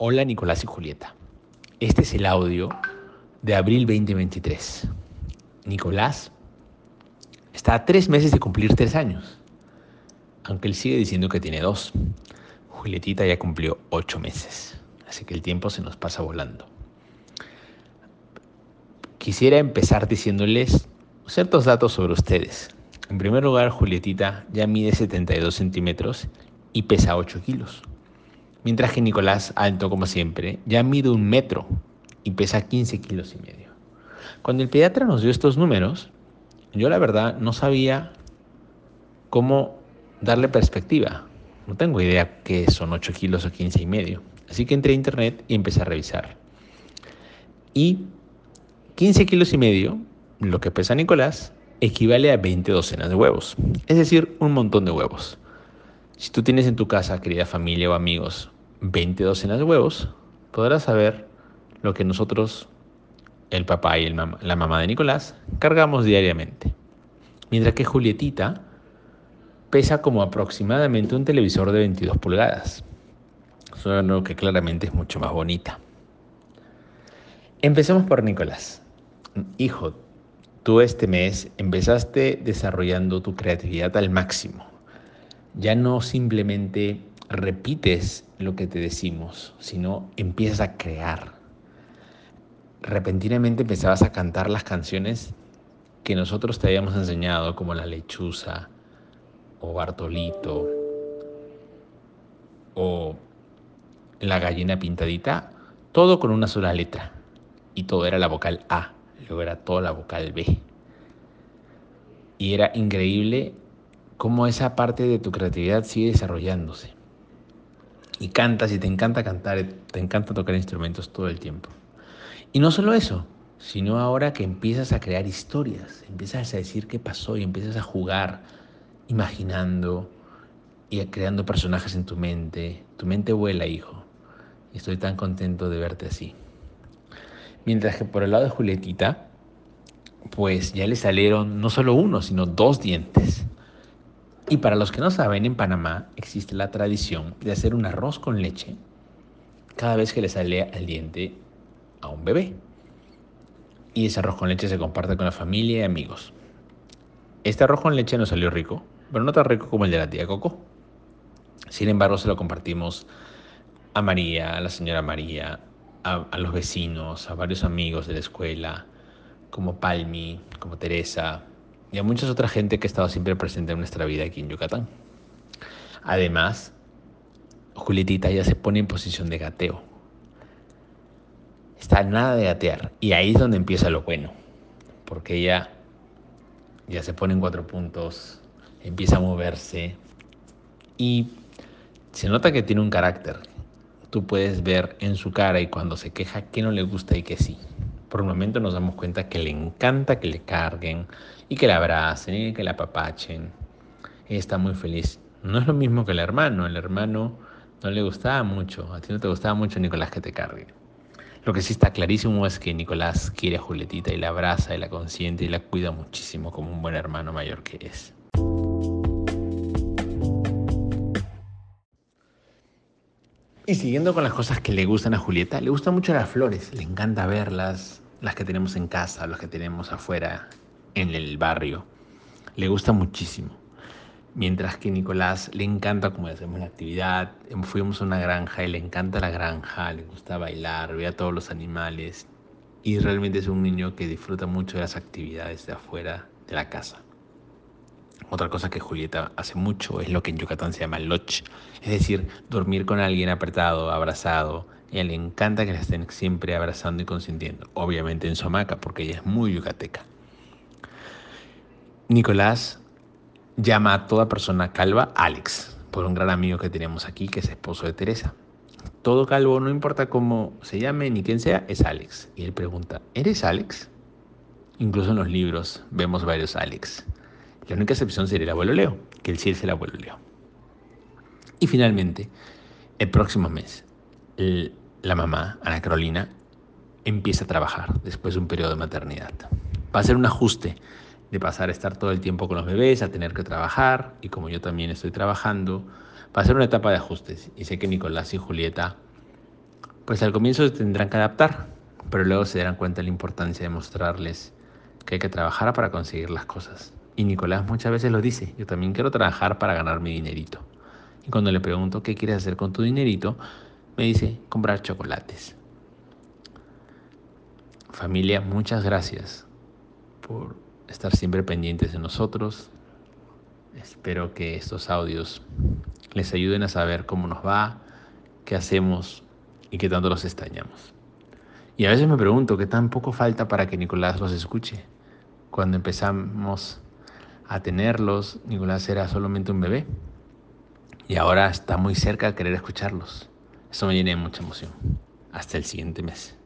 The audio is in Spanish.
Nicolás y Julieta. Este es el audio de abril 2023. Nicolás está a tres meses de cumplir tres años, aunque él sigue diciendo que tiene dos. Julietita ya cumplió ocho meses, así que el tiempo se nos pasa volando. Quisiera empezar diciéndoles ciertos datos sobre ustedes. En primer lugar, Julietita ya mide 72 centímetros y pesa 8 kilos. Mientras que Nicolás, alto como siempre, ya mide un metro y pesa 15 kilos y medio. Cuando el pediatra nos dio estos números, yo la verdad no sabía cómo darle perspectiva. No tengo idea qué son 8 kilos o 15 y medio. Así que entré a internet y empecé a revisar. Y 15 kilos y medio, lo que pesa Nicolás, equivale a 20 docenas de huevos. Es decir, un montón de huevos. Si tú tienes en tu casa, querida familia o amigos, 20 docenas de huevos, podrás saber lo que nosotros, el papá y la mamá de Nicolás, cargamos diariamente. Mientras que Julietita pesa como aproximadamente un televisor de 22 pulgadas. Solo que claramente es mucho más bonita. Empecemos por Nicolás. Hijo, tú este mes empezaste desarrollando tu creatividad al máximo ya no simplemente repites lo que te decimos, sino empiezas a crear. Repentinamente empezabas a cantar las canciones que nosotros te habíamos enseñado, como La Lechuza, o Bartolito, o La Gallina Pintadita, todo con una sola letra. Y todo era la vocal A, luego era toda la vocal B. Y era increíble cómo esa parte de tu creatividad sigue desarrollándose. Y cantas y te encanta cantar, te encanta tocar instrumentos todo el tiempo. Y no solo eso, sino ahora que empiezas a crear historias, empiezas a decir qué pasó y empiezas a jugar imaginando y creando personajes en tu mente. Tu mente vuela, hijo. Y estoy tan contento de verte así. Mientras que por el lado de Julietita, pues ya le salieron no solo uno, sino dos dientes. Y para los que no saben, en Panamá existe la tradición de hacer un arroz con leche cada vez que le sale al diente a un bebé. Y ese arroz con leche se comparte con la familia y amigos. Este arroz con leche nos salió rico, pero no tan rico como el de la tía Coco. Sin embargo, se lo compartimos a María, a la señora María, a, a los vecinos, a varios amigos de la escuela, como Palmi, como Teresa, y a mucha otra gente que ha estado siempre presente en nuestra vida aquí en Yucatán. Además, Julietita ya se pone en posición de gateo. Está nada de gatear y ahí es donde empieza lo bueno, porque ella ya se pone en cuatro puntos, empieza a moverse y se nota que tiene un carácter. Tú puedes ver en su cara y cuando se queja que no le gusta y que sí por un momento nos damos cuenta que le encanta que le carguen y que la abracen y que la apapachen. Ella está muy feliz. No es lo mismo que el hermano. El hermano no le gustaba mucho. A ti no te gustaba mucho Nicolás que te cargue. Lo que sí está clarísimo es que Nicolás quiere a Julietita y la abraza y la consiente y la cuida muchísimo como un buen hermano mayor que es. Y siguiendo con las cosas que le gustan a Julieta, le gustan mucho las flores, le encanta verlas, las que tenemos en casa, las que tenemos afuera en el barrio. Le gusta muchísimo. Mientras que Nicolás le encanta cómo hacemos la actividad. Fuimos a una granja y le encanta la granja, le gusta bailar, ve a todos los animales. Y realmente es un niño que disfruta mucho de las actividades de afuera de la casa. Otra cosa que Julieta hace mucho es lo que en Yucatán se llama lodge, es decir, dormir con alguien apretado, abrazado. Ella le encanta que la estén siempre abrazando y consintiendo, obviamente en su hamaca, porque ella es muy yucateca. Nicolás llama a toda persona calva Alex, por un gran amigo que tenemos aquí, que es esposo de Teresa. Todo calvo, no importa cómo se llame ni quién sea, es Alex. Y él pregunta, ¿eres Alex? Incluso en los libros vemos varios Alex. La única excepción sería el abuelo Leo, que él sí es el abuelo Leo. Y finalmente, el próximo mes, la mamá, Ana Carolina, empieza a trabajar después de un periodo de maternidad. Va a ser un ajuste de pasar a estar todo el tiempo con los bebés, a tener que trabajar, y como yo también estoy trabajando, va a ser una etapa de ajustes. Y sé que Nicolás y Julieta Pues al comienzo tendrán que adaptar, pero luego se darán cuenta de la importancia de mostrarles que hay que trabajar para conseguir las cosas. Y Nicolás muchas veces lo dice, yo también quiero trabajar para ganar mi dinerito. Y cuando le pregunto qué quieres hacer con tu dinerito, me dice comprar chocolates. Familia, muchas gracias por estar siempre pendientes de nosotros. Espero que estos audios les ayuden a saber cómo nos va, qué hacemos y qué tanto los extrañamos. Y a veces me pregunto qué tan poco falta para que Nicolás los escuche. Cuando empezamos a tenerlos, Nicolás era solamente un bebé y ahora está muy cerca de querer escucharlos. Eso me llena de mucha emoción. Hasta el siguiente mes.